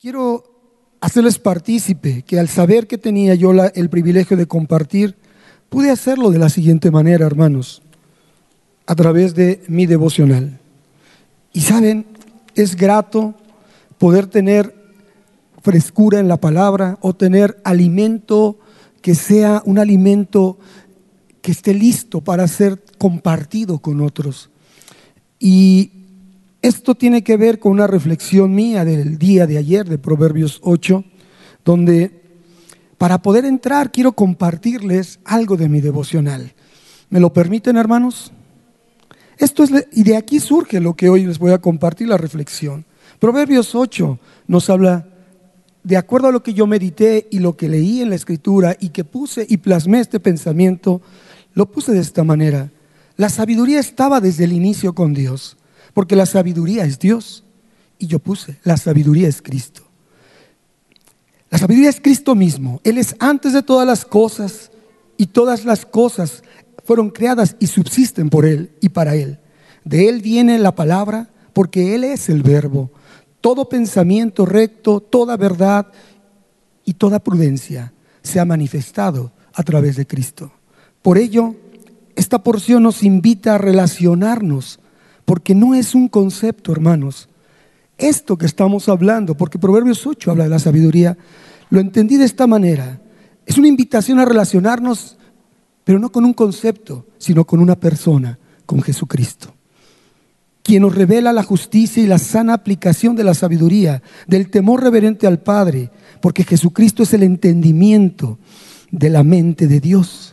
Quiero hacerles partícipe que al saber que tenía yo el privilegio de compartir, pude hacerlo de la siguiente manera, hermanos, a través de mi devocional. Y saben, es grato poder tener frescura en la palabra o tener alimento que sea un alimento que esté listo para ser compartido con otros. Y esto tiene que ver con una reflexión mía del día de ayer de Proverbios 8, donde para poder entrar quiero compartirles algo de mi devocional. ¿Me lo permiten, hermanos? Esto es y de aquí surge lo que hoy les voy a compartir la reflexión. Proverbios 8 nos habla de acuerdo a lo que yo medité y lo que leí en la escritura y que puse y plasmé este pensamiento, lo puse de esta manera. La sabiduría estaba desde el inicio con Dios. Porque la sabiduría es Dios. Y yo puse, la sabiduría es Cristo. La sabiduría es Cristo mismo. Él es antes de todas las cosas y todas las cosas fueron creadas y subsisten por Él y para Él. De Él viene la palabra porque Él es el verbo. Todo pensamiento recto, toda verdad y toda prudencia se ha manifestado a través de Cristo. Por ello, esta porción nos invita a relacionarnos porque no es un concepto, hermanos. Esto que estamos hablando, porque Proverbios 8 habla de la sabiduría, lo entendí de esta manera. Es una invitación a relacionarnos, pero no con un concepto, sino con una persona, con Jesucristo quien nos revela la justicia y la sana aplicación de la sabiduría, del temor reverente al Padre, porque Jesucristo es el entendimiento de la mente de Dios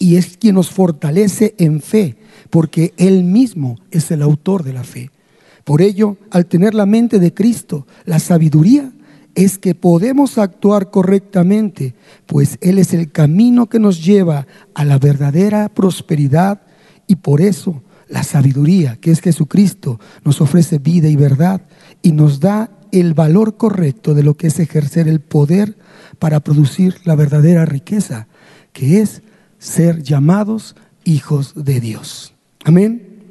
y es quien nos fortalece en fe porque Él mismo es el autor de la fe. Por ello, al tener la mente de Cristo, la sabiduría es que podemos actuar correctamente, pues Él es el camino que nos lleva a la verdadera prosperidad y por eso la sabiduría, que es Jesucristo, nos ofrece vida y verdad y nos da el valor correcto de lo que es ejercer el poder para producir la verdadera riqueza, que es ser llamados hijos de Dios. Amén.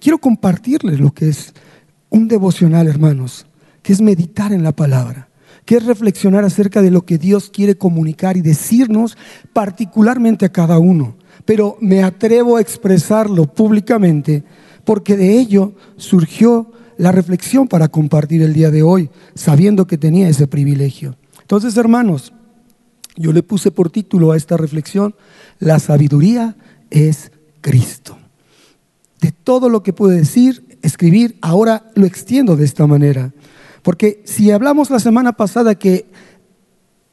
Quiero compartirles lo que es un devocional, hermanos, que es meditar en la palabra, que es reflexionar acerca de lo que Dios quiere comunicar y decirnos particularmente a cada uno. Pero me atrevo a expresarlo públicamente porque de ello surgió la reflexión para compartir el día de hoy, sabiendo que tenía ese privilegio. Entonces, hermanos, yo le puse por título a esta reflexión, la sabiduría es Cristo de todo lo que pude decir, escribir, ahora lo extiendo de esta manera. Porque si hablamos la semana pasada que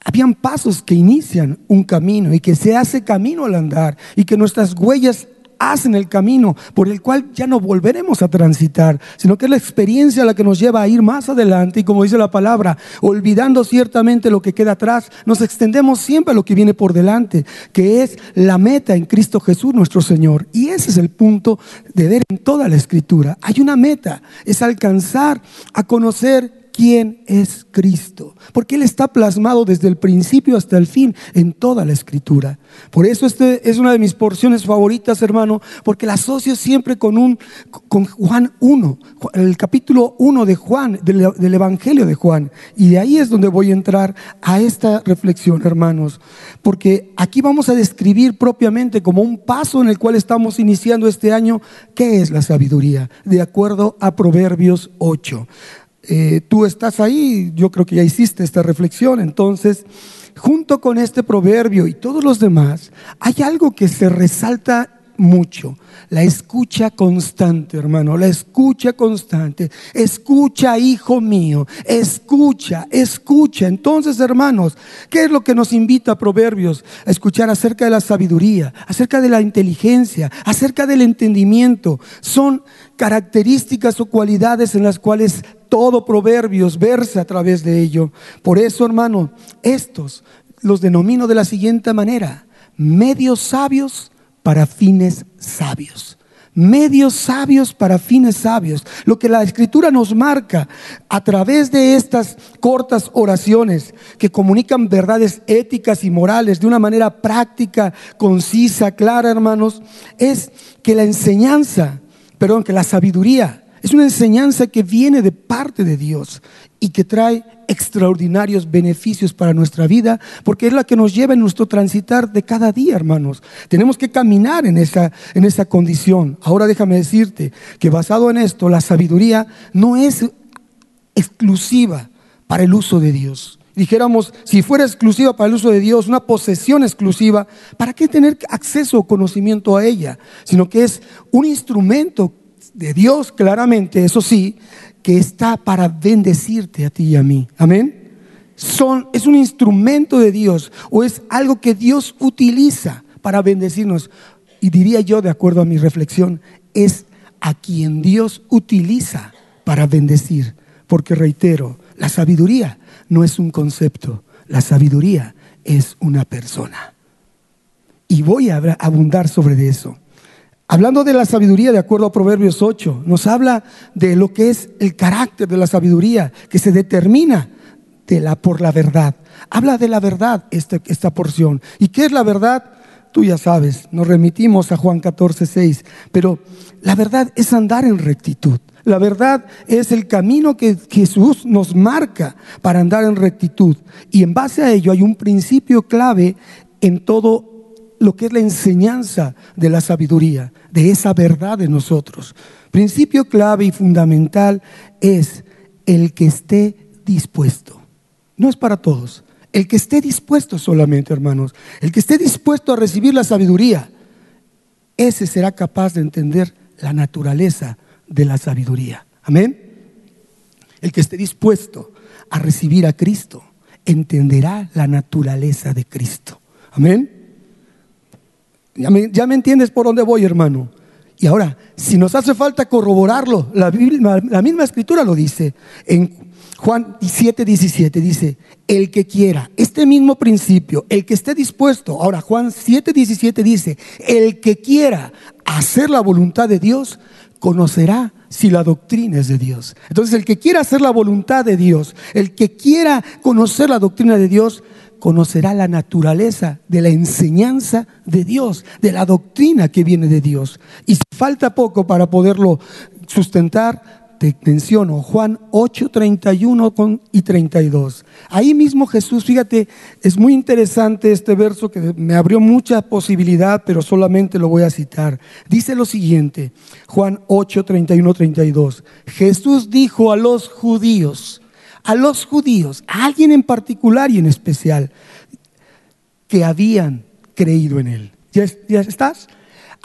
habían pasos que inician un camino y que se hace camino al andar y que nuestras huellas hacen el camino por el cual ya no volveremos a transitar, sino que es la experiencia la que nos lleva a ir más adelante y como dice la palabra, olvidando ciertamente lo que queda atrás, nos extendemos siempre a lo que viene por delante, que es la meta en Cristo Jesús nuestro Señor. Y ese es el punto de ver en toda la escritura. Hay una meta, es alcanzar a conocer quién es Cristo, porque Él está plasmado desde el principio hasta el fin en toda la escritura. Por eso este es una de mis porciones favoritas, hermano, porque la asocio siempre con, un, con Juan 1, el capítulo 1 de Juan, del, del Evangelio de Juan. Y de ahí es donde voy a entrar a esta reflexión, hermanos, porque aquí vamos a describir propiamente como un paso en el cual estamos iniciando este año, qué es la sabiduría, de acuerdo a Proverbios 8. Eh, tú estás ahí, yo creo que ya hiciste esta reflexión, entonces, junto con este proverbio y todos los demás, hay algo que se resalta mucho. La escucha constante, hermano, la escucha constante. Escucha, hijo mío, escucha, escucha. Entonces, hermanos, ¿qué es lo que nos invita a Proverbios? A escuchar acerca de la sabiduría, acerca de la inteligencia, acerca del entendimiento. Son características o cualidades en las cuales todo Proverbios versa a través de ello. Por eso, hermano, estos los denomino de la siguiente manera, medios sabios para fines sabios. Medios sabios para fines sabios. Lo que la escritura nos marca a través de estas cortas oraciones que comunican verdades éticas y morales de una manera práctica, concisa, clara, hermanos, es que la enseñanza, perdón, que la sabiduría Es una enseñanza que viene de parte de Dios y que trae extraordinarios beneficios para nuestra vida, porque es la que nos lleva en nuestro transitar de cada día, hermanos. Tenemos que caminar en esa, en esa condición. Ahora déjame decirte que basado en esto, la sabiduría no es exclusiva para el uso de Dios. Dijéramos, si fuera exclusiva para el uso de Dios, una posesión exclusiva, ¿para qué tener acceso o conocimiento a ella? Sino que es un instrumento de Dios, claramente, eso sí, que está para bendecirte a ti y a mí. Amén. Son, es un instrumento de Dios o es algo que Dios utiliza para bendecirnos. Y diría yo, de acuerdo a mi reflexión, es a quien Dios utiliza para bendecir. Porque reitero, la sabiduría no es un concepto, la sabiduría es una persona. Y voy a abundar sobre eso. Hablando de la sabiduría, de acuerdo a Proverbios 8, nos habla de lo que es el carácter de la sabiduría, que se determina de la, por la verdad. Habla de la verdad esta, esta porción. ¿Y qué es la verdad? Tú ya sabes, nos remitimos a Juan 14, 6, pero la verdad es andar en rectitud. La verdad es el camino que Jesús nos marca para andar en rectitud. Y en base a ello hay un principio clave en todo lo que es la enseñanza de la sabiduría, de esa verdad de nosotros. Principio clave y fundamental es el que esté dispuesto. No es para todos. El que esté dispuesto solamente, hermanos. El que esté dispuesto a recibir la sabiduría, ese será capaz de entender la naturaleza de la sabiduría. Amén. El que esté dispuesto a recibir a Cristo, entenderá la naturaleza de Cristo. Amén. Ya me, entiendes por dónde voy, hermano. Y ahora, si nos hace falta corroborarlo, la, la misma escritura lo dice. En Juan 7, 17 dice, el que quiera, este mismo principio, el que esté dispuesto. Ahora, Juan 7, 17 dice, el que quiera hacer la voluntad de Dios, conocerá si la doctrina es de Dios. Entonces, el que quiera hacer la voluntad de Dios, el que quiera conocer la doctrina de Dios, conocerá la naturaleza de la enseñanza de Dios, de la doctrina que viene de Dios. Y si falta poco para poderlo sustentar, te menciono Juan 8, 31 y 32. Ahí mismo Jesús, fíjate, es muy interesante este verso que me abrió mucha posibilidad, pero solamente lo voy a citar. Dice lo siguiente, Juan 8, 31, 32. Jesús dijo a los judíos, a los judíos, a alguien en particular y en especial, que habían creído en él. ¿Ya, ¿Ya, estás?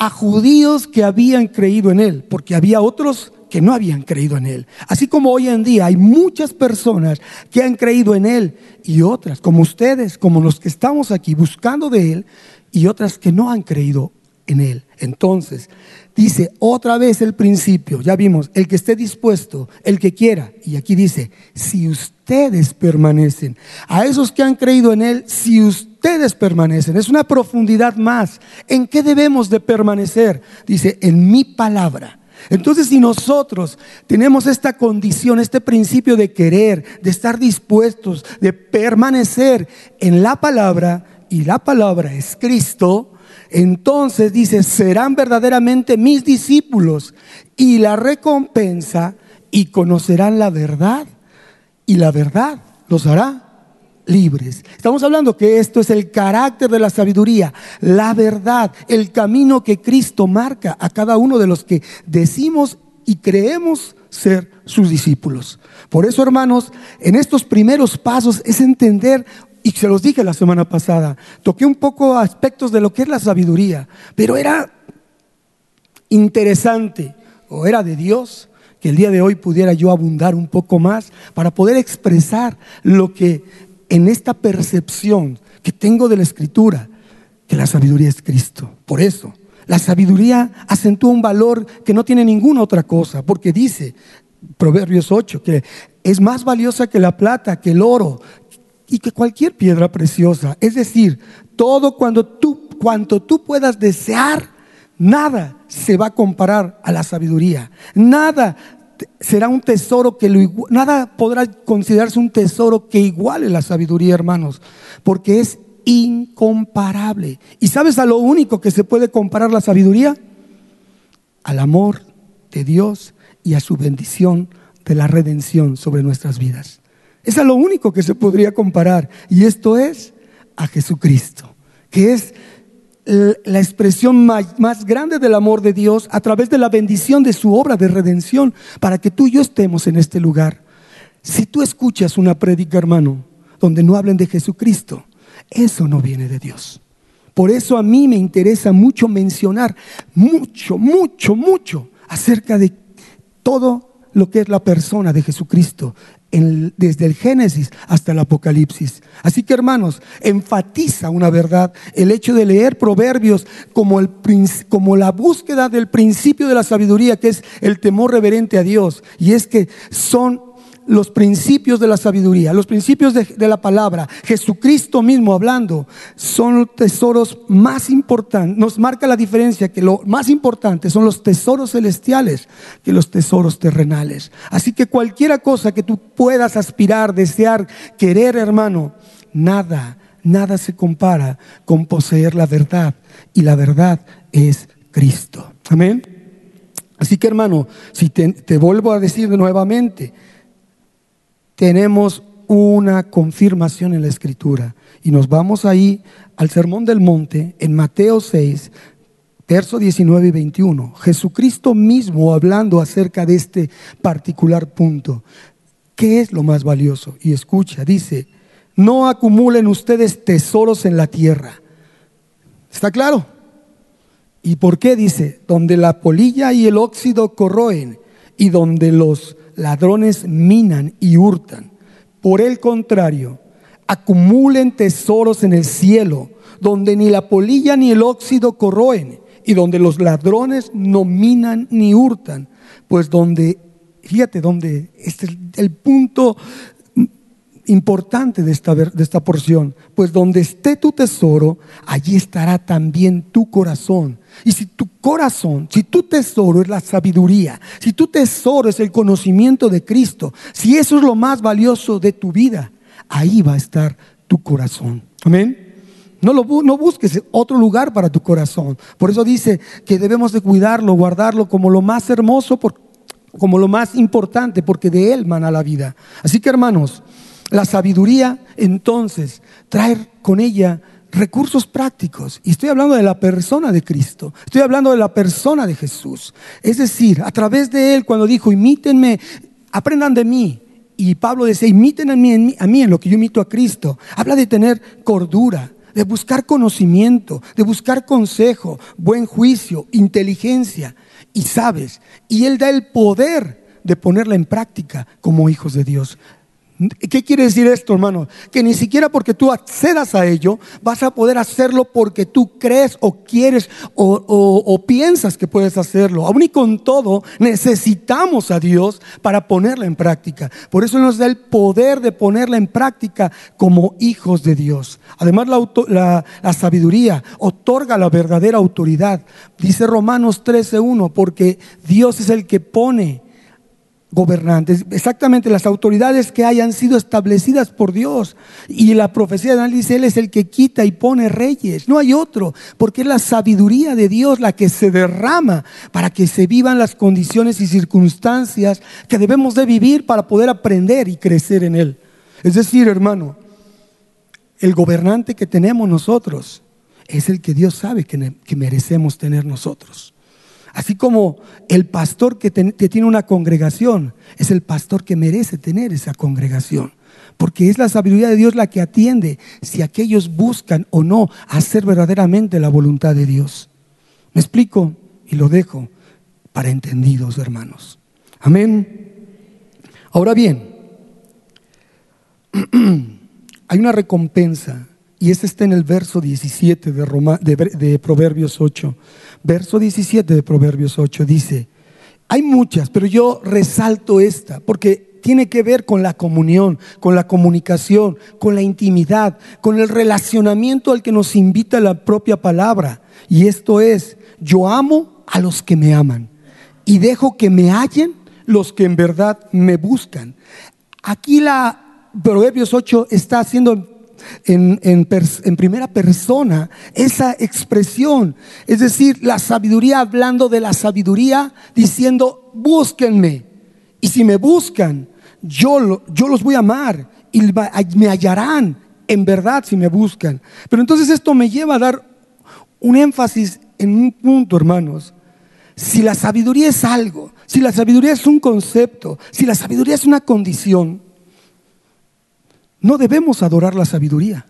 A judíos que habían creído en él, porque había otros que no habían creído en él. Así como hoy en día hay muchas personas que han creído en él y otras, como ustedes, como los que estamos aquí buscando de él, y otras que no han creído en él. Entonces, dice otra vez el principio, ya vimos, el que esté dispuesto, el que quiera, y aquí dice, si ustedes permanecen, a esos que han creído en Él, si ustedes permanecen, es una profundidad más, ¿en qué debemos de permanecer? Dice, en mi palabra. Entonces, si nosotros tenemos esta condición, este principio de querer, de estar dispuestos, de permanecer en la palabra, y la palabra es Cristo, entonces dice, serán verdaderamente mis discípulos y la recompensa y conocerán la verdad y la verdad los hará libres. Estamos hablando que esto es el carácter de la sabiduría, la verdad, el camino que Cristo marca a cada uno de los que decimos y creemos ser sus discípulos. Por eso, hermanos, en estos primeros pasos es entender y se los dije la semana pasada, toqué un poco aspectos de lo que es la sabiduría, pero era interesante o era de Dios que el día de hoy pudiera yo abundar un poco más para poder expresar lo que en esta percepción que tengo de la escritura, que la sabiduría es Cristo. Por eso, la sabiduría acentúa un valor que no tiene ninguna otra cosa, porque dice Proverbios 8 que es más valiosa que la plata, que el oro, y que cualquier piedra preciosa. Es decir, todo cuando tú, cuanto tú puedas desear, nada se va a comparar a la sabiduría. Nada será un tesoro que lo nada podrá considerarse un tesoro que iguale la sabiduría, hermanos, porque es incomparable. ¿Y sabes a lo único que se puede comparar la sabiduría? Al amor de Dios y a su bendición de la redención sobre nuestras vidas. Es a lo único que se podría comparar. Y esto es a Jesucristo, que es la expresión más, grande del amor de Dios a través de la bendición de su obra de redención para que tú y yo estemos en este lugar. Si tú escuchas una prédica, hermano, donde no hablen de Jesucristo, eso no viene de Dios. Por eso a mí me interesa mucho mencionar, mucho, mucho, mucho acerca de todo lo que es la persona de Jesucristo, desde el Génesis hasta el Apocalipsis. Así que hermanos, enfatiza una verdad el hecho de leer proverbios como, el, como la búsqueda del principio de la sabiduría, que es el temor reverente a Dios. Y es que son los principios de la sabiduría, los principios de, la palabra, Jesucristo mismo hablando, son los tesoros más importantes. Nos marca la diferencia que lo más importante son los tesoros celestiales que los tesoros terrenales. Así que cualquiera cosa que tú puedas aspirar, desear, querer, hermano, nada, nada se compara con poseer la verdad. Y la verdad es Cristo. Amén. Así que hermano, si te, te vuelvo a decir nuevamente, tenemos una confirmación en la escritura. Y nos vamos ahí al Sermón del Monte, en Mateo 6, verso 19 y 21. Jesucristo mismo hablando acerca de este particular punto. ¿Qué es lo más valioso? Y escucha, dice, no acumulen ustedes tesoros en la tierra. ¿Está claro? ¿Y por qué dice? Donde la polilla y el óxido corroen y donde los ladrones minan y hurtan. Por el contrario, acumulen tesoros en el cielo, donde ni la polilla ni el óxido corroen, y donde los ladrones no minan ni hurtan. Pues donde, fíjate, donde este es el punto importante de esta, de esta porción, pues donde esté tu tesoro, allí estará también tu corazón. Y si tu corazón, si tu tesoro es la sabiduría, si tu tesoro es el conocimiento de Cristo, si eso es lo más valioso de tu vida, ahí va a estar tu corazón. Amén. No, lo, no busques otro lugar para tu corazón. Por eso dice que debemos de cuidarlo, guardarlo como lo más hermoso, como lo más importante, porque de él mana la vida. Así que hermanos, la sabiduría entonces trae con ella recursos prácticos. Y estoy hablando de la persona de Cristo. Estoy hablando de la persona de Jesús. Es decir, a través de Él, cuando dijo, imítenme, aprendan de mí. Y Pablo decía, imiten a mí, a mí en lo que yo imito a Cristo. Habla de tener cordura, de buscar conocimiento, de buscar consejo, buen juicio, inteligencia. Y sabes, y Él da el poder de ponerla en práctica como hijos de Dios. ¿Qué quiere decir esto, hermano? Que ni siquiera porque tú accedas a ello vas a poder hacerlo porque tú crees o quieres o, piensas que puedes hacerlo. Aún y con todo, necesitamos a Dios para ponerla en práctica. Por eso nos da el poder de ponerla en práctica como hijos de Dios. Además, la, sabiduría otorga la verdadera autoridad. Dice Romanos 13.1, porque Dios es el que pone gobernantes, exactamente las autoridades que hayan sido establecidas por Dios. Y la profecía de Daniel dice, Él es el que quita y pone reyes, no hay otro, porque es la sabiduría de Dios la que se derrama para que se vivan las condiciones y circunstancias que debemos de vivir para poder aprender y crecer en Él. Es decir, hermano, el gobernante que tenemos nosotros es el que Dios sabe que, que merecemos tener nosotros. Así como el pastor que, tiene una congregación es el pastor que merece tener esa congregación. Porque es la sabiduría de Dios la que atiende si aquellos buscan o no hacer verdaderamente la voluntad de Dios. Me explico y lo dejo para entendidos, hermanos. Amén. Ahora bien, hay una recompensa y ese está en el verso 17 de, de Proverbios 8 verso 17 de Proverbios 8 dice, hay muchas, pero yo resalto esta, porque tiene que ver con la comunión, con la comunicación, con la intimidad, con el relacionamiento al que nos invita la propia palabra. Y esto es, yo amo a los que me aman y dejo que me hallen los que en verdad me buscan. Aquí la Proverbios 8 está haciendo en, en, primera persona esa expresión. Es decir, la sabiduría hablando de la sabiduría, diciendo, búsquenme. Y si me buscan, yo, yo los voy a amar y me hallarán en verdad si me buscan. Pero entonces esto me lleva a dar un énfasis en un punto, hermanos. Si la sabiduría es algo, si la sabiduría es un concepto, si la sabiduría es una condición, no debemos adorar la sabiduría.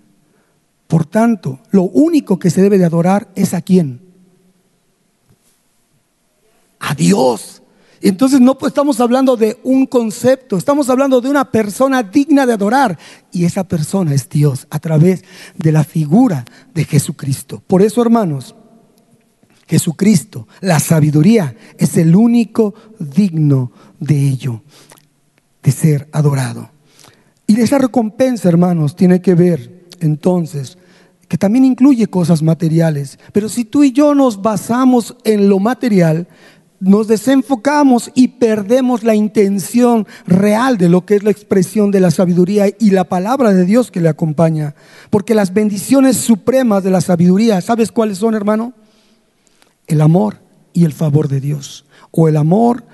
Por tanto, lo único que se debe de adorar es a quién? A Dios. Entonces no pues, estamos hablando de un concepto, estamos hablando de una persona digna de adorar. Y esa persona es Dios a través de la figura de Jesucristo. Por eso, hermanos, Jesucristo, la sabiduría, es el único digno de ello, de ser adorado. Y esa recompensa, hermanos, tiene que ver entonces que también incluye cosas materiales. Pero si tú y yo nos basamos en lo material, nos desenfocamos y perdemos la intención real de lo que es la expresión de la sabiduría y la palabra de Dios que le acompaña. Porque las bendiciones supremas de la sabiduría, ¿sabes cuáles son, hermano? El amor y el favor de Dios. O el amor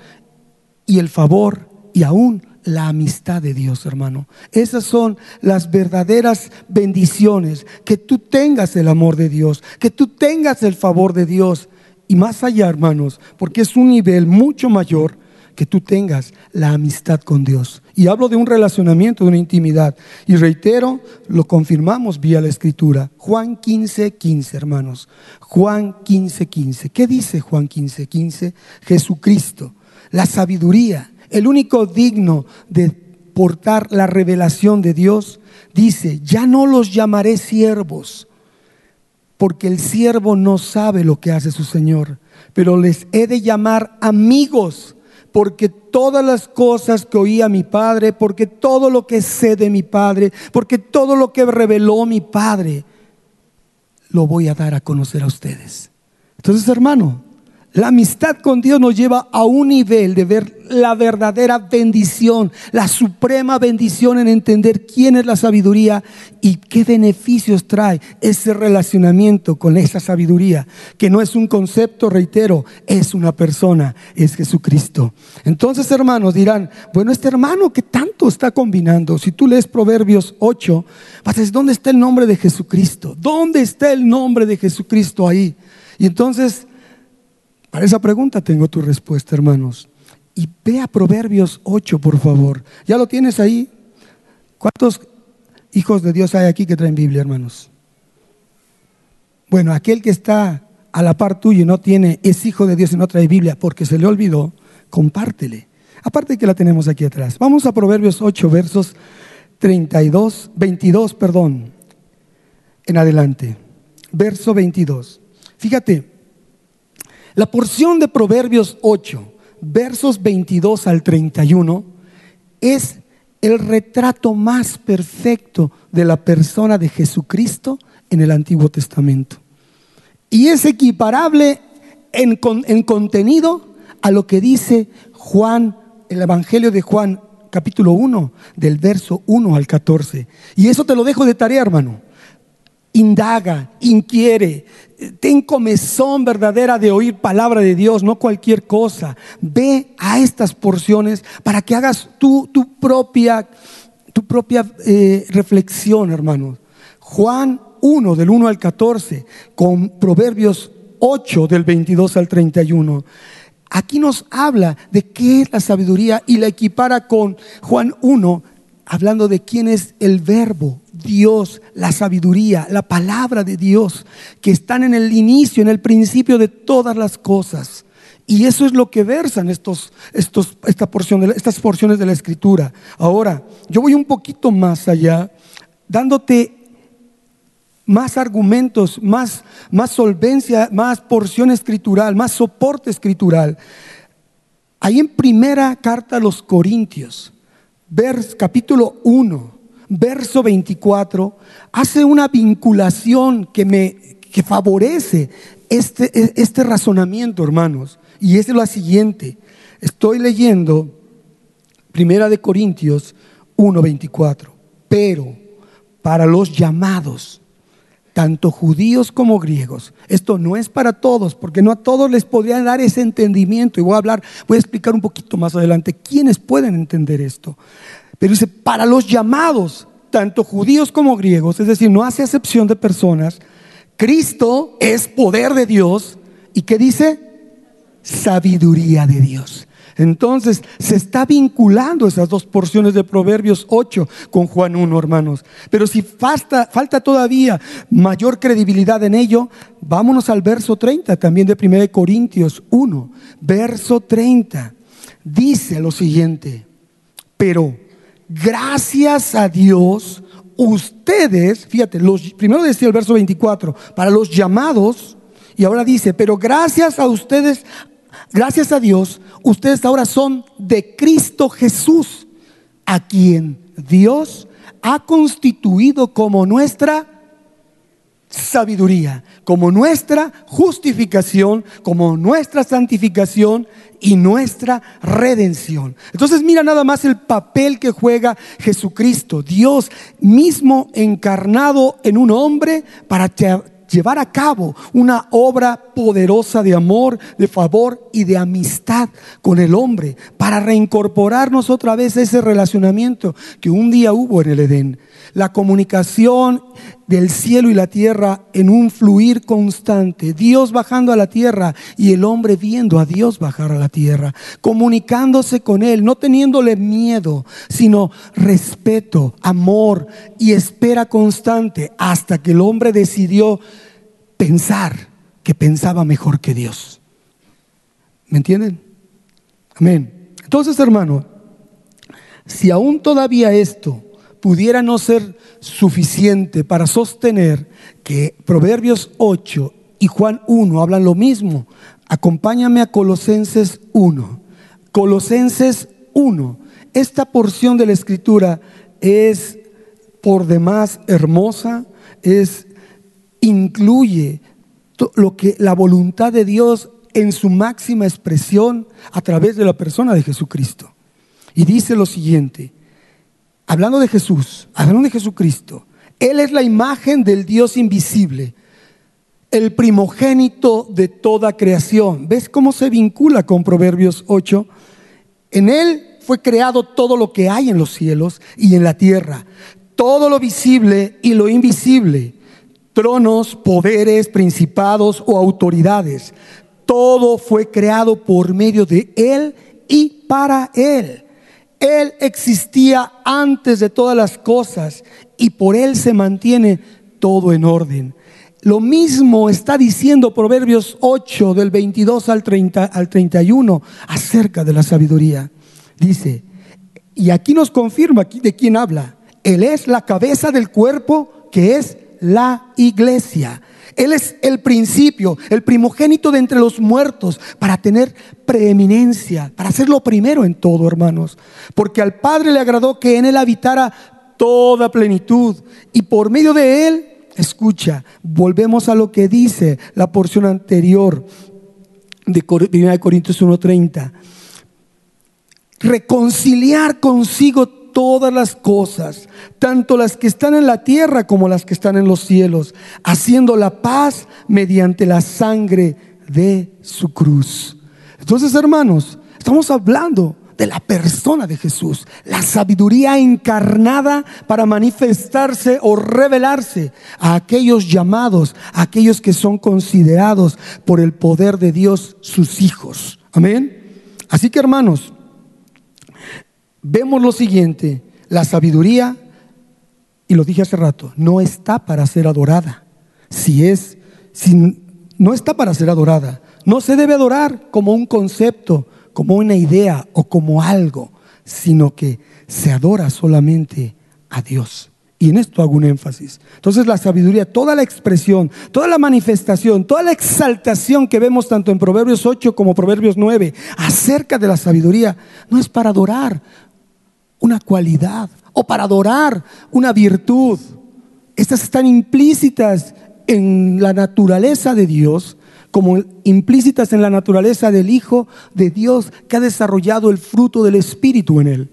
y el favor y aún la amistad de Dios, hermano. Esas son las verdaderas bendiciones, que tú tengas el amor de Dios, que tú tengas el favor de Dios. Y más allá, hermanos, porque es un nivel mucho mayor que tú tengas la amistad con Dios. Y hablo de un relacionamiento, de una intimidad. Y reitero, lo confirmamos vía la escritura. Juan 15, 15, hermanos. Juan 15, 15. ¿Qué dice Juan 15, 15? Jesucristo, la sabiduría, el único digno de portar la revelación de Dios, dice, ya no los llamaré siervos, porque el siervo no sabe lo que hace su Señor, pero les he de llamar amigos, porque todas las cosas que oía mi Padre, porque todo lo que sé de mi Padre, porque todo lo que reveló mi Padre, lo voy a dar a conocer a ustedes. Entonces, hermano, la amistad con Dios nos lleva a un nivel de ver la verdadera bendición, la suprema bendición en entender quién es la sabiduría y qué beneficios trae ese relacionamiento con esa sabiduría, que no es un concepto, reitero, es una persona, es Jesucristo. Entonces, hermanos, dirán, bueno, este hermano que tanto está combinando, si tú lees Proverbios 8, vas a decir, ¿dónde está el nombre de Jesucristo? ¿Dónde está el nombre de Jesucristo ahí? Y entonces para esa pregunta tengo tu respuesta, hermanos. Y ve a Proverbios 8, por favor. ¿Ya lo tienes ahí? ¿Cuántos hijos de Dios hay aquí que traen Biblia, hermanos? Bueno, aquel que está a la par tuyo y no tiene, es hijo de Dios y no trae Biblia porque se le olvidó, compártele. Aparte que la tenemos aquí atrás. Vamos a Proverbios 8, versos 32, 22, perdón, en adelante. Verso 22. Fíjate, la porción de Proverbios 8, versos 22 al 31, es el retrato más perfecto de la persona de Jesucristo en el Antiguo Testamento. Y es equiparable en, en, contenido a lo que dice Juan, el Evangelio de Juan, capítulo 1, del verso 1 al 14. Y eso te lo dejo de tarea, hermano indaga, inquiere, ten comezón verdadera de oír palabra de Dios, no cualquier cosa. Ve a estas porciones para que hagas tu, propia, tu propia eh, reflexión, hermanos. Juan 1, del 1 al 14, con Proverbios 8, del 22 al 31. Aquí nos habla de qué es la sabiduría y la equipara con Juan 1, hablando de quién es el verbo, Dios, la sabiduría, la palabra de Dios, que están en el inicio, en el principio de todas las cosas. Y eso es lo que versan estos, estos, esta porción de, estas porciones de la escritura. Ahora, yo voy un poquito más allá, dándote más argumentos, más, más solvencia, más porción escritural, más soporte escritural. Ahí en primera carta a los Corintios, vers, capítulo 1, verso 24, hace una vinculación que me que favorece este, este razonamiento, hermanos. Y es la siguiente. Estoy leyendo Primera de Corintios 1:24. Pero para los llamados, tanto judíos como griegos. Esto no es para todos, porque no a todos les podría dar ese entendimiento. Y voy a hablar, voy a explicar un poquito más adelante quiénes pueden entender esto. Pero dice, para los llamados, tanto judíos como griegos, es decir, no hace excepción de personas, Cristo es poder de Dios. ¿Y qué dice? Sabiduría de Dios. Entonces, se está vinculando esas dos porciones de Proverbios 8 con Juan 1, hermanos. Pero si falta, falta todavía mayor credibilidad en ello, vámonos al verso 30 también de 1 Corintios 1, verso 30. Dice lo siguiente, pero gracias a Dios, ustedes, fíjate, los, primero decía el verso 24, para los llamados, y ahora dice, pero gracias a ustedes, gracias a Dios, ustedes ahora son de Cristo Jesús, a quien Dios ha constituido como nuestra sabiduría, como nuestra justificación, como nuestra santificación y nuestra redención. Entonces mira nada más el papel que juega Jesucristo, Dios mismo encarnado en un hombre para llevar a cabo una obra poderosa de amor, de favor y de amistad con el hombre, para reincorporarnos otra vez a ese relacionamiento que un día hubo en el Edén la comunicación del cielo y la tierra en un fluir constante, Dios bajando a la tierra y el hombre viendo a Dios bajar a la tierra, comunicándose con Él, no teniéndole miedo, sino respeto, amor y espera constante hasta que el hombre decidió pensar que pensaba mejor que Dios. ¿Me entienden? Amén. Entonces, hermano, si aún todavía esto pudiera no ser suficiente para sostener que Proverbios 8 y Juan 1 hablan lo mismo, acompáñame a Colosenses 1. Colosenses 1. Esta porción de la escritura es por demás hermosa, es incluye lo que la voluntad de Dios en su máxima expresión a través de la persona de Jesucristo. Y dice lo siguiente: hablando de Jesús, hablando de Jesucristo, Él es la imagen del Dios invisible, el primogénito de toda creación. ¿Ves cómo se vincula con Proverbios 8? En Él fue creado todo lo que hay en los cielos y en la tierra, todo lo visible y lo invisible, tronos, poderes, principados o autoridades. Todo fue creado por medio de Él y para Él. Él existía antes de todas las cosas y por Él se mantiene todo en orden. Lo mismo está diciendo Proverbios 8 del 22 al, 30, al 31 acerca de la sabiduría. Dice, y aquí nos confirma de quién habla. Él es la cabeza del cuerpo que es la iglesia. Él es el principio, el primogénito de entre los muertos, para tener preeminencia, para ser lo primero en todo, hermanos. Porque al Padre le agradó que en Él habitara toda plenitud. Y por medio de Él, escucha, volvemos a lo que dice la porción anterior de 1 Corintios 1.30. Reconciliar consigo todas las cosas, tanto las que están en la tierra como las que están en los cielos, haciendo la paz mediante la sangre de su cruz. Entonces, hermanos, estamos hablando de la persona de Jesús, la sabiduría encarnada para manifestarse o revelarse a aquellos llamados, a aquellos que son considerados por el poder de Dios sus hijos. Amén. Así que hermanos, vemos lo siguiente, la sabiduría, y lo dije hace rato, no está para ser adorada. Si es, no está para ser adorada, no se debe adorar como un concepto, como una idea o como algo, sino que se adora solamente a Dios. Y en esto hago un énfasis. Entonces la sabiduría, toda la expresión, toda la manifestación, toda la exaltación que vemos tanto en Proverbios 8 como Proverbios 9 acerca de la sabiduría, no es para adorar, una cualidad o para adorar una virtud. Estas están implícitas en la naturaleza de Dios, como implícitas en la naturaleza del Hijo de Dios que ha desarrollado el fruto del Espíritu en él.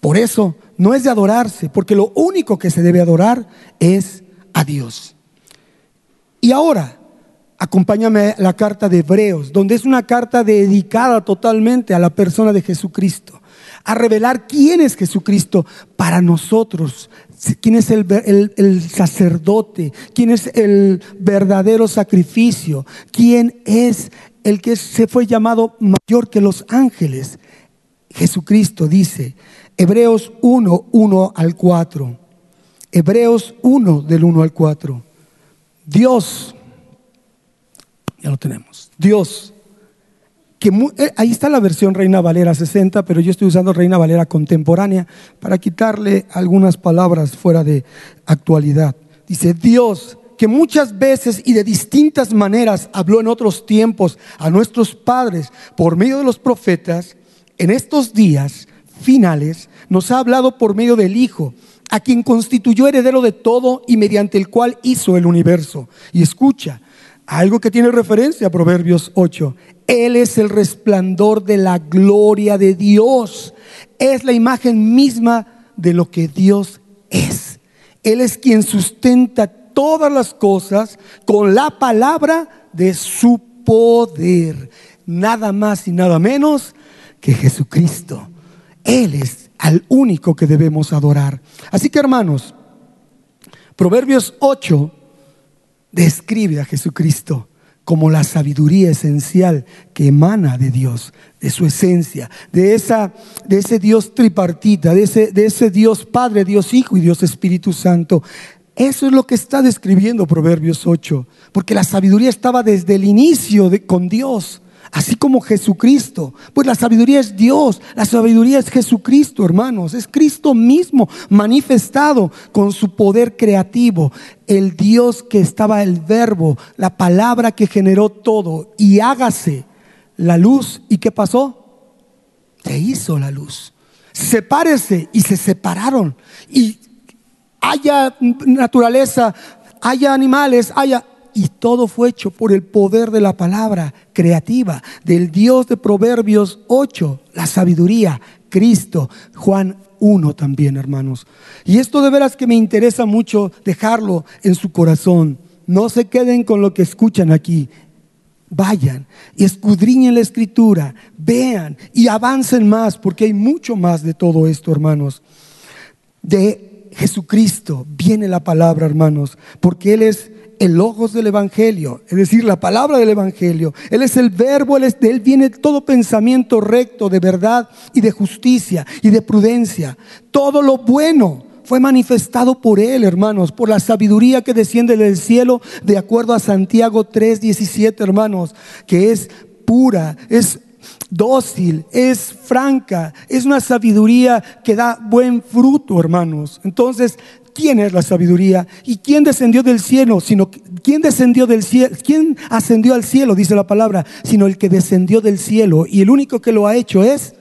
Por eso no es de adorarse, porque lo único que se debe adorar es a Dios. Y ahora, acompáñame a la carta de Hebreos, donde es una carta dedicada totalmente a la persona de Jesucristo, a revelar quién es Jesucristo para nosotros, quién es el, sacerdote, quién es el verdadero sacrificio, quién es el que se fue llamado mayor que los ángeles. Jesucristo dice, Hebreos 1, 1 al 4. Hebreos 1 del 1 al 4. Dios, ya lo tenemos, Dios, eh, ahí está la versión Reina Valera 60, pero yo estoy usando Reina Valera contemporánea para quitarle algunas palabras fuera de actualidad. Dice, Dios, que muchas veces y de distintas maneras habló en otros tiempos a nuestros padres por medio de los profetas, en estos días finales nos ha hablado por medio del Hijo, a quien constituyó heredero de todo y mediante el cual hizo el universo. Y escucha, algo que tiene referencia a Proverbios 8. Él es el resplandor de la gloria de Dios. Es la imagen misma de lo que Dios es. Él es quien sustenta todas las cosas con la palabra de su poder. Nada más y nada menos que Jesucristo. Él es al único que debemos adorar. Así que hermanos, Proverbios 8 describe a Jesucristo como la sabiduría esencial que emana de Dios, de su esencia, de, esa, de ese Dios tripartita, de ese, de ese Dios Padre, Dios Hijo y Dios Espíritu Santo. Eso es lo que está describiendo Proverbios 8, porque la sabiduría estaba desde el inicio con Dios así como Jesucristo. Pues la sabiduría es Dios, la sabiduría es Jesucristo, hermanos, es Cristo mismo manifestado con su poder creativo, el Dios que estaba el verbo, la palabra que generó todo y hágase la luz. ¿Y qué pasó? Se hizo la luz. Sepárese y se separaron. Y haya naturaleza, haya animales, haya y todo fue hecho por el poder de la palabra creativa del Dios de Proverbios 8, la sabiduría, Cristo, Juan 1 también, hermanos. Y esto de veras que me interesa mucho dejarlo en su corazón. No se queden con lo que escuchan aquí. Vayan y escudriñen la escritura, vean y avancen más, porque hay mucho más de todo esto, hermanos. De Jesucristo viene la palabra, hermanos, porque Él es el logos del Evangelio, es decir, la palabra del Evangelio. Él es el verbo, él es, de él viene todo pensamiento recto, de verdad y de justicia y de prudencia. Todo lo bueno fue manifestado por él, hermanos, por la sabiduría que desciende del cielo, de acuerdo a Santiago 3:17, hermanos, que es pura, es dócil, es franca, es una sabiduría que da buen fruto, hermanos. Entonces, quién es la sabiduría. Y quién descendió del cielo, sino quién descendió del cielo, quién ascendió al cielo, dice la palabra, sino el que descendió del cielo. Y el único que lo ha hecho es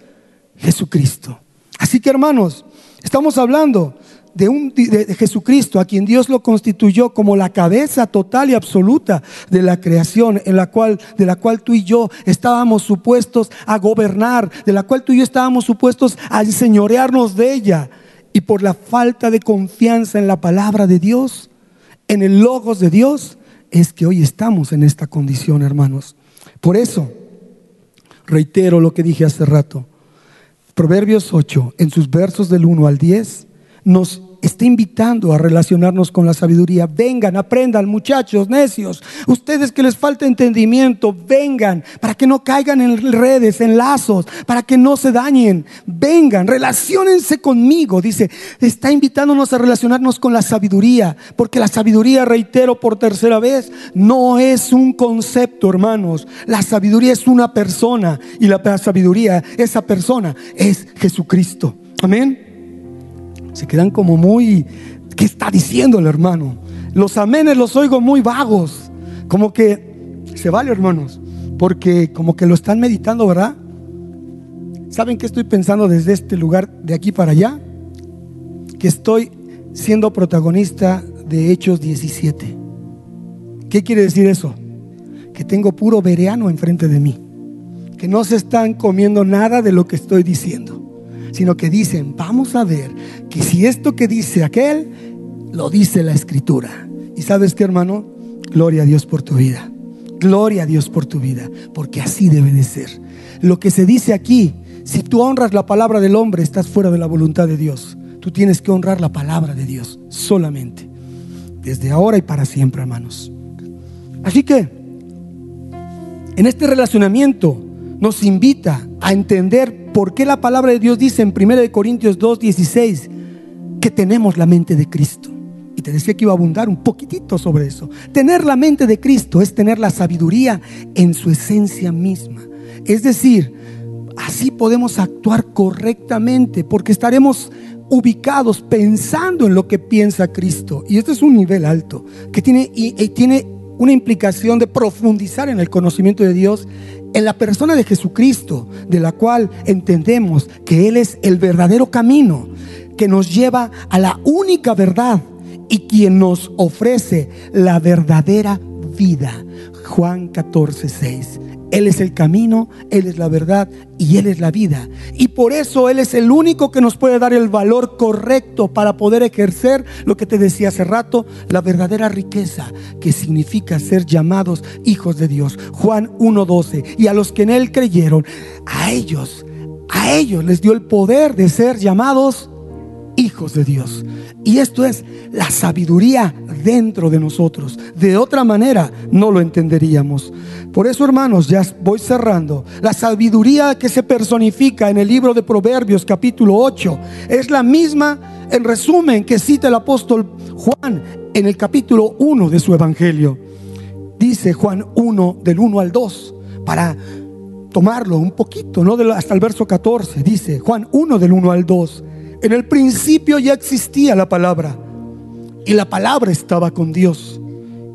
Jesucristo. Así que hermanos, estamos hablando de, un, de, Jesucristo, a quien Dios lo constituyó como la cabeza total y absoluta de la creación, en la cual, de la cual tú y yo estábamos supuestos a gobernar, de la cual tú y yo estábamos supuestos a enseñorearnos de ella y por la falta de confianza en la palabra de Dios, en el logos de Dios, es que hoy estamos en esta condición, hermanos. Por eso, reitero lo que dije hace rato. Proverbios 8, en sus versos del 1 al 10, nos está invitando a relacionarnos con la sabiduría. Vengan, aprendan, muchachos, necios. Ustedes que les falta entendimiento, vengan para que no caigan en redes, en lazos, para que no se dañen. Vengan, relacionense conmigo. Dice, está invitándonos a relacionarnos con la sabiduría, porque la sabiduría, reitero por tercera vez, no es un concepto, hermanos. La sabiduría es una persona y la sabiduría, esa persona es Jesucristo. Amén se quedan como muy, ¿qué está diciendo el hermano? Los amenes los oigo muy vagos, como que se vale hermanos, porque como que lo están meditando, ¿verdad? ¿Saben qué estoy pensando desde este lugar de aquí para allá? Que estoy siendo protagonista de Hechos 17. ¿Qué quiere decir eso? Que tengo puro vereano enfrente de mí, que no se están comiendo nada de lo que estoy diciendo sino que dicen, vamos a ver que si esto que dice aquel, lo dice la escritura. Y sabes qué, hermano, gloria a Dios por tu vida. Gloria a Dios por tu vida, porque así debe de ser. Lo que se dice aquí, si tú honras la palabra del hombre, estás fuera de la voluntad de Dios. Tú tienes que honrar la palabra de Dios solamente, desde ahora y para siempre, hermanos. Así que, en este relacionamiento nos invita a entender por qué la palabra de Dios dice en 1 Corintios 2, 16 que tenemos la mente de Cristo. Y te decía que iba a abundar un poquitito sobre eso. Tener la mente de Cristo es tener la sabiduría en su esencia misma. Es decir, así podemos actuar correctamente porque estaremos ubicados pensando en lo que piensa Cristo. Y este es un nivel alto que tiene, y, tiene una implicación de profundizar en el conocimiento de Dios en la persona de Jesucristo, de la cual entendemos que Él es el verdadero camino que nos lleva a la única verdad y quien nos ofrece la verdadera vida. Juan 14, 6. Él es el camino, Él es la verdad y Él es la vida. Y por eso Él es el único que nos puede dar el valor correcto para poder ejercer lo que te decía hace rato, la verdadera riqueza que significa ser llamados hijos de Dios. Juan 1.12. Y a los que en Él creyeron, a ellos, a ellos les dio el poder de ser llamados hijos de Dios. Y esto es la sabiduría dentro de nosotros. De otra manera no lo entenderíamos. Por eso, hermanos, ya voy cerrando. La sabiduría que se personifica en el libro de Proverbios capítulo 8 es la misma, en resumen, que cita el apóstol Juan en el capítulo 1 de su evangelio. Dice Juan 1 del 1 al 2 para tomarlo un poquito, no hasta el verso 14. Dice Juan 1 del 1 al 2. En el principio ya existía la palabra y la palabra estaba con Dios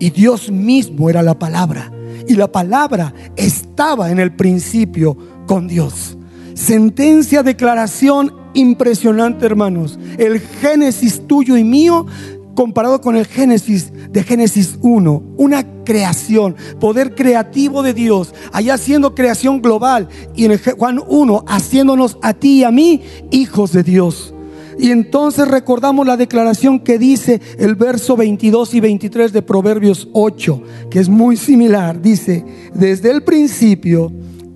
y Dios mismo era la palabra y la palabra estaba en el principio con Dios. Sentencia, declaración impresionante, hermanos. El Génesis tuyo y mío comparado con el Génesis de Génesis 1, una creación, poder creativo de Dios, allá haciendo creación global y en el Juan 1 haciéndonos a ti y a mí hijos de Dios. Y entonces recordamos la declaración que dice el verso 22 y 23 de Proverbios 8, que es muy similar. Dice, desde el principio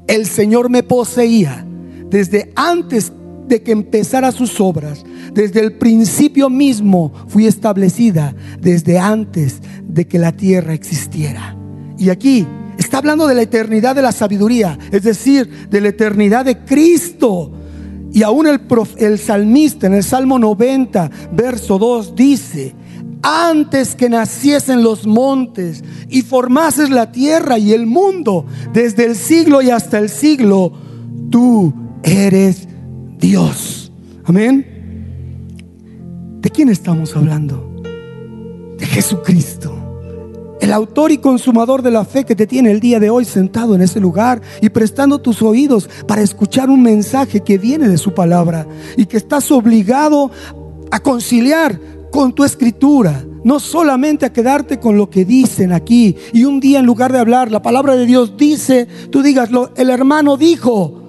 el Señor me poseía, desde antes de que empezara sus obras, desde el principio mismo fui establecida, desde antes de que la tierra existiera. Y aquí está hablando de la eternidad de la sabiduría, es decir, de la eternidad de Cristo y aún el, salmista en el Salmo 90, verso 2, dice, antes que naciesen los montes y formases la tierra y el mundo, desde el siglo y hasta el siglo, tú eres Dios. Amén. ¿De quién estamos hablando? De Jesucristo el autor y consumador de la fe que te tiene el día de hoy sentado en ese lugar y prestando tus oídos para escuchar un mensaje que viene de su palabra y que estás obligado a conciliar con tu escritura, no solamente a quedarte con lo que dicen aquí y un día en lugar de hablar, la palabra de Dios dice, tú digas, el hermano dijo,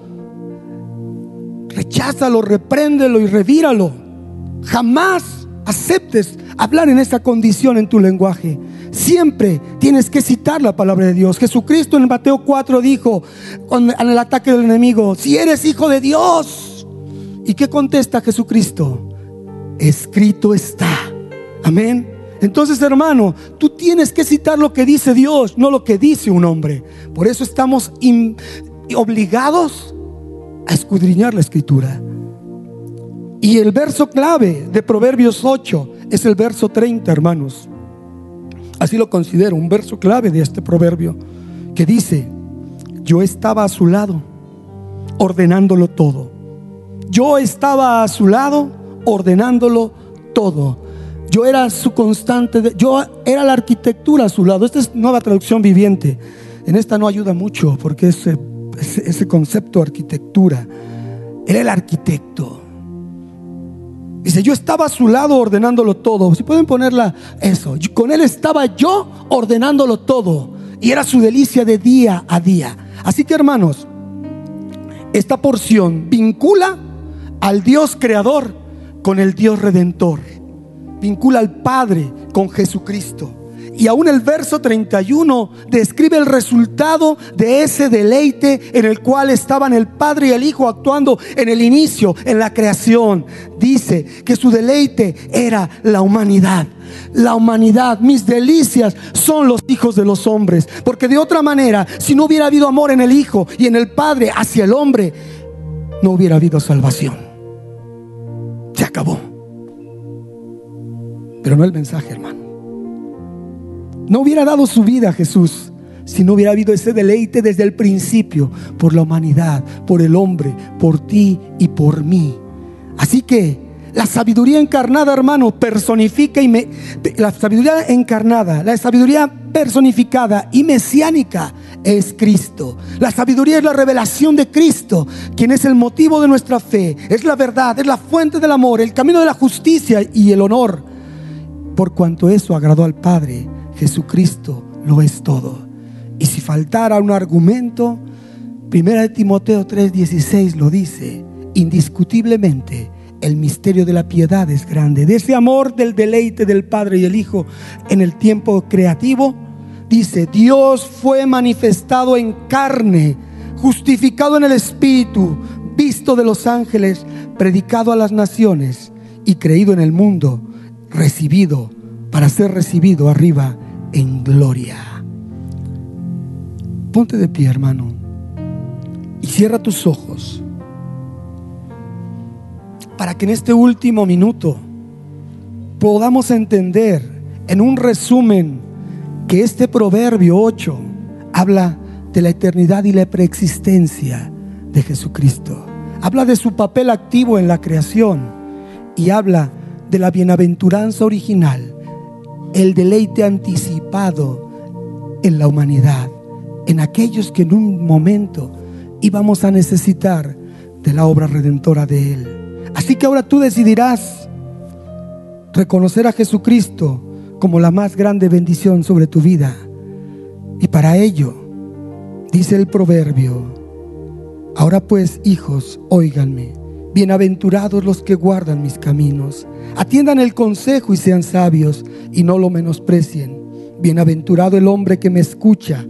recházalo, repréndelo y revíralo. Jamás aceptes hablar en esa condición en tu lenguaje. Siempre tienes que citar la palabra de Dios. Jesucristo en Mateo 4 dijo en el ataque del enemigo, si eres hijo de Dios. ¿Y qué contesta Jesucristo? Escrito está. Amén. Entonces, hermano, tú tienes que citar lo que dice Dios, no lo que dice un hombre. Por eso estamos obligados a escudriñar la escritura. Y el verso clave de Proverbios 8 es el verso 30, hermanos. Así lo considero, un verso clave de este proverbio, que dice, yo estaba a su lado, ordenándolo todo. Yo estaba a su lado, ordenándolo todo. Yo era su constante, yo era la arquitectura a su lado. Esta es nueva traducción viviente. En esta no ayuda mucho porque ese, ese, concepto de arquitectura, era el arquitecto. Dice, yo estaba a su lado ordenándolo todo. Si pueden ponerla eso. Con él estaba yo ordenándolo todo. Y era su delicia de día a día. Así que hermanos, esta porción vincula al Dios creador con el Dios redentor. Vincula al Padre con Jesucristo. Y aún el verso 31 describe el resultado de ese deleite en el cual estaban el Padre y el Hijo actuando en el inicio, en la creación. Dice que su deleite era la humanidad. La humanidad, mis delicias son los hijos de los hombres. Porque de otra manera, si no hubiera habido amor en el Hijo y en el Padre hacia el hombre, no hubiera habido salvación. Se acabó. Pero no el mensaje, hermano. No hubiera dado su vida a Jesús si no hubiera habido ese deleite desde el principio por la humanidad, por el hombre, por ti y por mí. Así que la sabiduría encarnada, hermano, personifica y me, la sabiduría encarnada, la sabiduría personificada y mesiánica es Cristo. La sabiduría es la revelación de Cristo, quien es el motivo de nuestra fe, es la verdad, es la fuente del amor, el camino de la justicia y el honor. Por cuanto eso agradó al Padre, Jesucristo lo es todo. Y si faltara un argumento, Primera de Timoteo 3:16 lo dice, indiscutiblemente el misterio de la piedad es grande. De ese amor del deleite del Padre y el Hijo en el tiempo creativo, dice, Dios fue manifestado en carne, justificado en el Espíritu, visto de los ángeles, predicado a las naciones y creído en el mundo, recibido para ser recibido arriba en gloria. Ponte de pie, hermano, y cierra tus ojos para que en este último minuto podamos entender en un resumen que este proverbio 8 habla de la eternidad y la preexistencia de Jesucristo. Habla de su papel activo en la creación y habla de la bienaventuranza original el deleite anticipado en la humanidad, en aquellos que en un momento íbamos a necesitar de la obra redentora de Él. Así que ahora tú decidirás reconocer a Jesucristo como la más grande bendición sobre tu vida. Y para ello, dice el proverbio, ahora pues hijos, óiganme Bienaventurados los que guardan mis caminos. Atiendan el consejo y sean sabios y no lo menosprecien. Bienaventurado el hombre que me escucha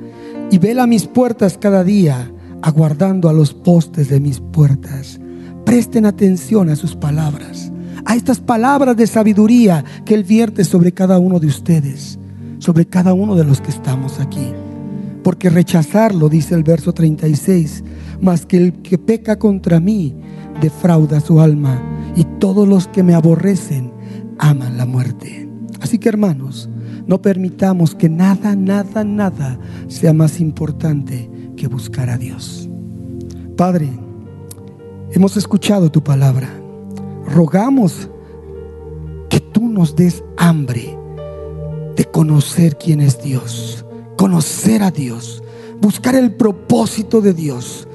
y vela mis puertas cada día, aguardando a los postes de mis puertas. Presten atención a sus palabras, a estas palabras de sabiduría que Él vierte sobre cada uno de ustedes, sobre cada uno de los que estamos aquí. Porque rechazarlo, dice el verso 36, más que el que peca contra mí, defrauda su alma y todos los que me aborrecen aman la muerte. Así que hermanos, no permitamos que nada, nada, nada sea más importante que buscar a Dios. Padre, hemos escuchado tu palabra. Rogamos que tú nos des hambre de conocer quién es Dios, conocer a Dios, buscar el propósito de Dios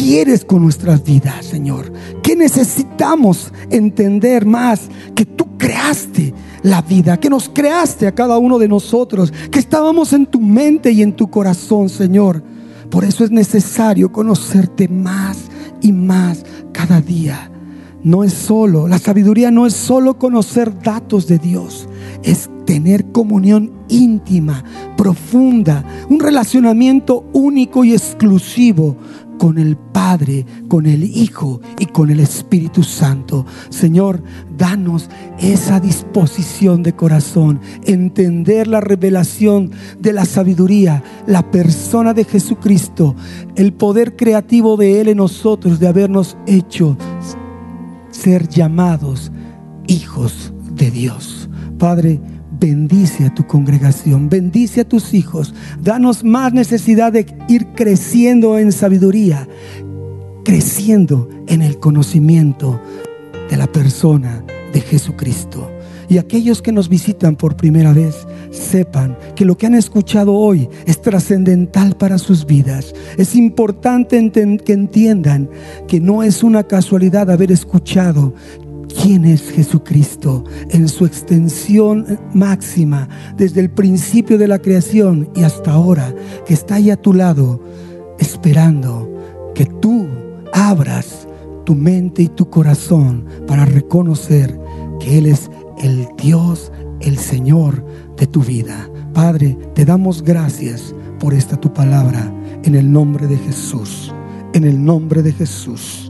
quieres con nuestras vidas, Señor? ¿Qué necesitamos entender más? Que tú creaste la vida, que nos creaste a cada uno de nosotros, que estábamos en tu mente y en tu corazón, Señor. Por eso es necesario conocerte más y más cada día. No es solo, la sabiduría no es solo conocer datos de Dios, es tener comunión íntima, profunda, un relacionamiento único y exclusivo con el Padre, con el Hijo y con el Espíritu Santo. Señor, danos esa disposición de corazón, entender la revelación de la sabiduría, la persona de Jesucristo, el poder creativo de Él en nosotros, de habernos hecho ser llamados hijos de Dios. Padre, bendice a tu congregación, bendice a tus hijos, danos más necesidad de ir creciendo en sabiduría, creciendo en el conocimiento de la persona de Jesucristo. Y aquellos que nos visitan por primera vez, sepan que lo que han escuchado hoy es trascendental para sus vidas. Es importante que entiendan que no es una casualidad haber escuchado quién es Jesucristo en su extensión máxima desde el principio de la creación y hasta ahora, que está ahí a tu lado, esperando que tú abras tu mente y tu corazón para reconocer que Él es el Dios, el Señor de tu vida. Padre, te damos gracias por esta tu palabra en el nombre de Jesús, en el nombre de Jesús.